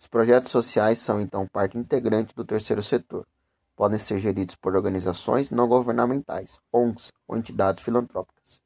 Os projetos sociais são então parte integrante do terceiro setor. Podem ser geridos por organizações não governamentais, ONGs ou entidades filantrópicas.